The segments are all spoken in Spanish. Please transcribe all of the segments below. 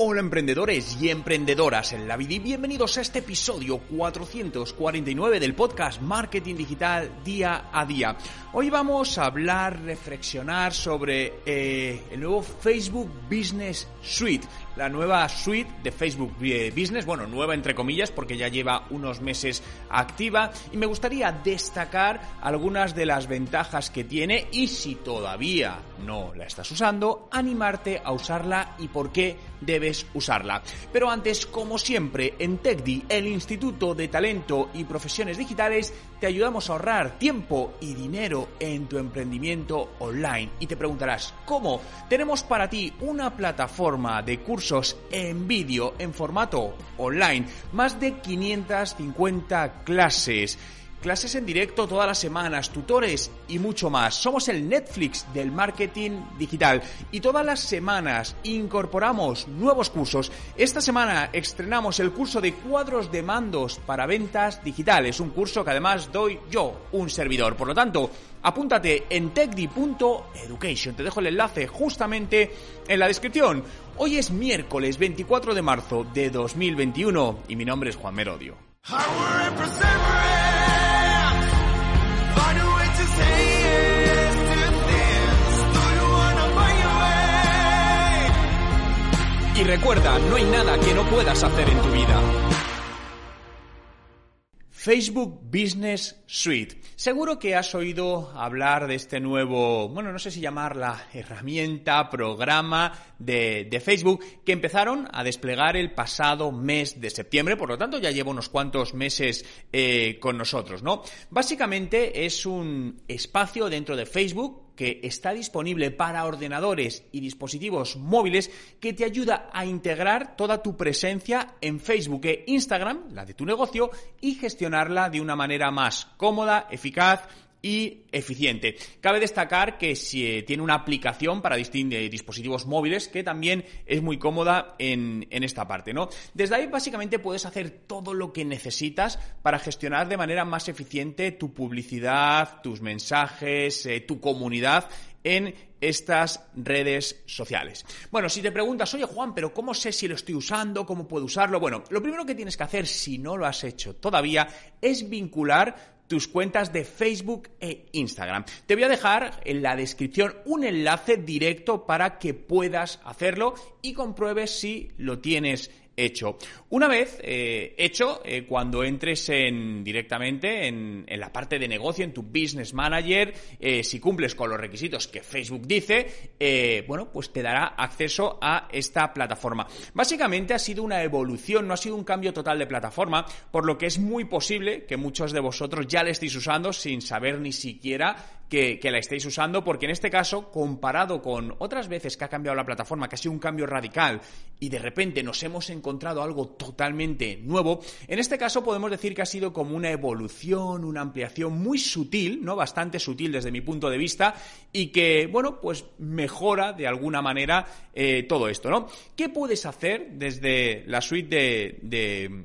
Hola emprendedores y emprendedoras en la vida y bienvenidos a este episodio 449 del podcast Marketing Digital Día a Día. Hoy vamos a hablar, reflexionar sobre eh, el nuevo Facebook Business Suite, la nueva suite de Facebook eh, Business, bueno, nueva entre comillas porque ya lleva unos meses activa y me gustaría destacar algunas de las ventajas que tiene y si todavía no la estás usando, animarte a usarla y por qué debes usarla. Pero antes, como siempre, en TechDi, el Instituto de Talento y Profesiones Digitales, te ayudamos a ahorrar tiempo y dinero en tu emprendimiento online. Y te preguntarás, ¿cómo? Tenemos para ti una plataforma de cursos en vídeo en formato online, más de 550 clases clases en directo todas las semanas, tutores y mucho más. Somos el Netflix del marketing digital y todas las semanas incorporamos nuevos cursos. Esta semana estrenamos el curso de cuadros de mandos para ventas digitales, un curso que además doy yo, un servidor. Por lo tanto, apúntate en techdi.education. Te dejo el enlace justamente en la descripción. Hoy es miércoles 24 de marzo de 2021 y mi nombre es Juan Merodio. Y recuerda, no hay nada que no puedas hacer en tu vida. Facebook Business Suite. Seguro que has oído hablar de este nuevo, bueno, no sé si llamarla herramienta, programa de, de, Facebook, que empezaron a desplegar el pasado mes de septiembre, por lo tanto ya lleva unos cuantos meses eh, con nosotros, ¿no? Básicamente es un espacio dentro de Facebook que está disponible para ordenadores y dispositivos móviles que te ayuda a integrar toda tu presencia en Facebook e Instagram, la de tu negocio, y gestionarla de una manera más cómoda, eficaz y eficiente. Cabe destacar que si, tiene una aplicación para distintos eh, dispositivos móviles que también es muy cómoda en, en, esta parte, ¿no? Desde ahí básicamente puedes hacer todo lo que necesitas para gestionar de manera más eficiente tu publicidad, tus mensajes, eh, tu comunidad en estas redes sociales. Bueno, si te preguntas, oye Juan, pero ¿cómo sé si lo estoy usando? ¿Cómo puedo usarlo? Bueno, lo primero que tienes que hacer, si no lo has hecho todavía, es vincular tus cuentas de Facebook e Instagram. Te voy a dejar en la descripción un enlace directo para que puedas hacerlo y compruebes si lo tienes hecho. Una vez eh, hecho, eh, cuando entres en, directamente en, en, la parte de negocio, en tu Business Manager, eh, si cumples con los requisitos que Facebook dice, bueno, pues te dará acceso a esta plataforma. Básicamente ha sido una evolución, no ha sido un cambio total de plataforma, por lo que es muy posible que muchos de vosotros ya la estéis usando sin saber ni siquiera que, que, la estéis usando, porque en este caso, comparado con otras veces que ha cambiado la plataforma, que ha sido un cambio radical, y de repente nos hemos encontrado algo totalmente nuevo, en este caso podemos decir que ha sido como una evolución, una ampliación muy sutil, ¿no? Bastante sutil desde mi punto de vista, y que, bueno, pues mejora de alguna manera eh, todo esto, ¿no? ¿Qué puedes hacer desde la suite de, de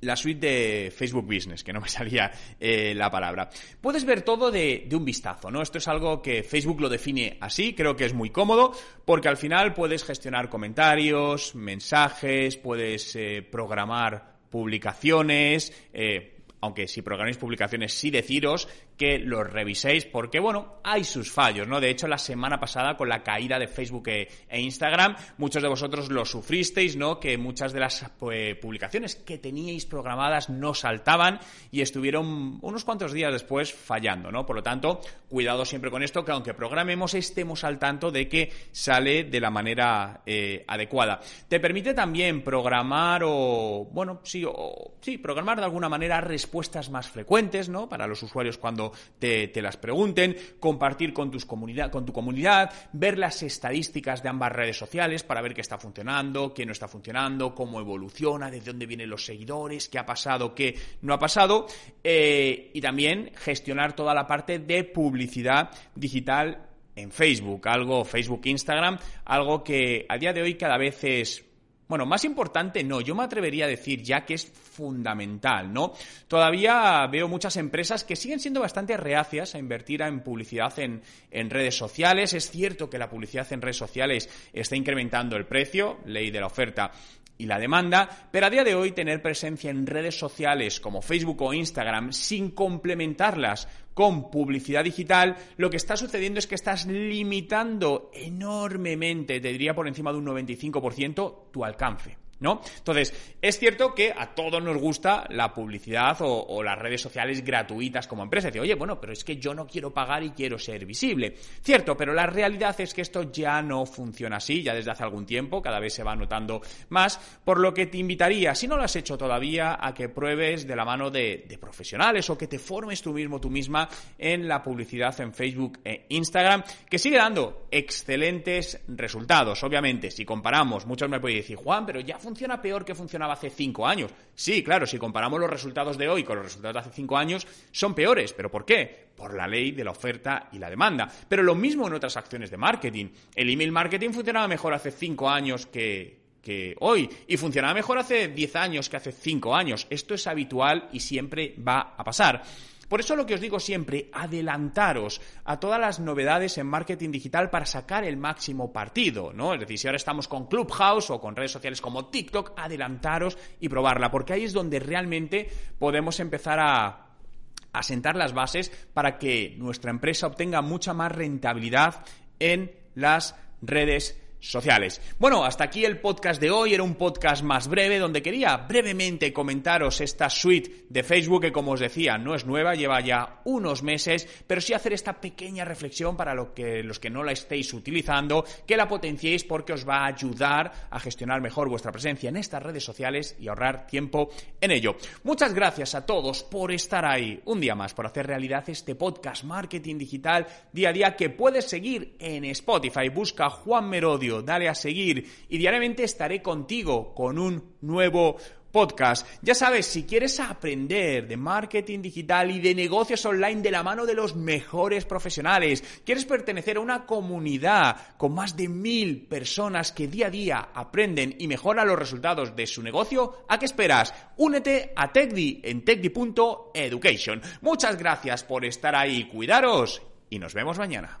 la suite de Facebook Business, que no me salía eh, la palabra. Puedes ver todo de, un vistazo, ¿no? Esto es algo que Facebook lo define así, creo que es muy cómodo, porque al final puedes gestionar comentarios, mensajes, puedes eh, programar publicaciones, eh, aunque si programáis publicaciones sí deciros que los reviséis porque, bueno, hay sus fallos, ¿no? De hecho, la semana pasada con la caída de Facebook e, e Instagram, muchos de vosotros lo sufristeis, ¿no? Que muchas de las pues, publicaciones que teníais programadas no saltaban y estuvieron unos cuantos días después fallando, ¿no? Por lo tanto, cuidado siempre con esto, que aunque programemos estemos al tanto de que sale de la manera eh, adecuada. Te permite también programar o, bueno, sí, o, sí, programar de alguna manera respuestas más frecuentes, ¿no? Para los usuarios cuando te, las pregunten, compartir con, tus comunidad, con tu comunidad, ver las estadísticas de ambas redes sociales para ver qué está funcionando, qué no está funcionando, cómo evoluciona, desde dónde vienen los seguidores, qué ha pasado, qué no ha pasado, eh, y también gestionar toda la parte de publicidad digital en Facebook, algo Facebook, Instagram, algo que a día de hoy cada vez es bueno, más importante no, yo me atrevería a decir ya que es fundamental, ¿no? Todavía veo muchas empresas que siguen siendo bastante reacias a invertir en publicidad en, en redes sociales. Es cierto que la publicidad en redes sociales está incrementando el precio, ley de la oferta y la demanda, pero a día de hoy tener presencia en redes sociales como Facebook o Instagram sin complementarlas con publicidad digital, lo que está sucediendo es que estás limitando enormemente, te diría por encima de un 95%, tu alcance. ¿No? Entonces, es cierto que a todos nos gusta la publicidad o, las redes sociales gratuitas como empresa. Dice, oye, bueno, pero es que yo no quiero pagar y quiero ser visible. Cierto, pero la realidad es que esto ya no funciona así, ya desde hace algún tiempo, cada vez se va notando más, por lo que te invitaría, si no lo has hecho todavía, a que pruebes de la mano de, de profesionales o que te formes tú mismo, tú misma, en la publicidad en Facebook e Instagram, que sigue dando excelentes resultados. Obviamente, si comparamos, muchos me pueden decir, Juan, pero ya funciona peor que funcionaba hace cinco años. Sí, claro, si comparamos los resultados de hoy con los resultados de hace cinco años, son peores. ¿Pero por qué? Por la ley de la oferta y la demanda. Pero lo mismo en otras acciones de marketing. El email marketing funcionaba mejor hace cinco años que, que hoy y funcionaba mejor hace diez años que hace cinco años. Esto es habitual y siempre va a pasar. Por eso lo que os digo siempre, adelantaros a todas las novedades en marketing digital para sacar el máximo partido, ¿no? Es decir, si ahora estamos con Clubhouse o con redes sociales como TikTok, adelantaros y probarla, porque ahí es donde realmente podemos empezar a a sentar las bases para que nuestra empresa obtenga mucha más rentabilidad en las redes sociales. Bueno, hasta aquí el podcast de hoy. Era un podcast más breve donde quería brevemente comentaros esta suite de Facebook que, como os decía, no es nueva, lleva ya unos meses, pero sí hacer esta pequeña reflexión para lo que, los que no la estéis utilizando, que la potenciéis porque os va a ayudar a gestionar mejor vuestra presencia en estas redes sociales y ahorrar tiempo en ello. Muchas gracias a todos por estar ahí un día más, por hacer realidad este podcast Marketing Digital día a día que puedes seguir en Spotify. Busca Juan Merodio dale a seguir y diariamente estaré contigo con un nuevo podcast. Ya sabes, si quieres aprender de marketing digital y de negocios online de la mano de los mejores profesionales, quieres pertenecer a una comunidad con más de mil personas que día a día aprenden y mejoran los resultados de su negocio, ¿a qué esperas? Únete a TechDi en techdi.education. Muchas gracias por estar ahí, cuidaros y nos vemos mañana.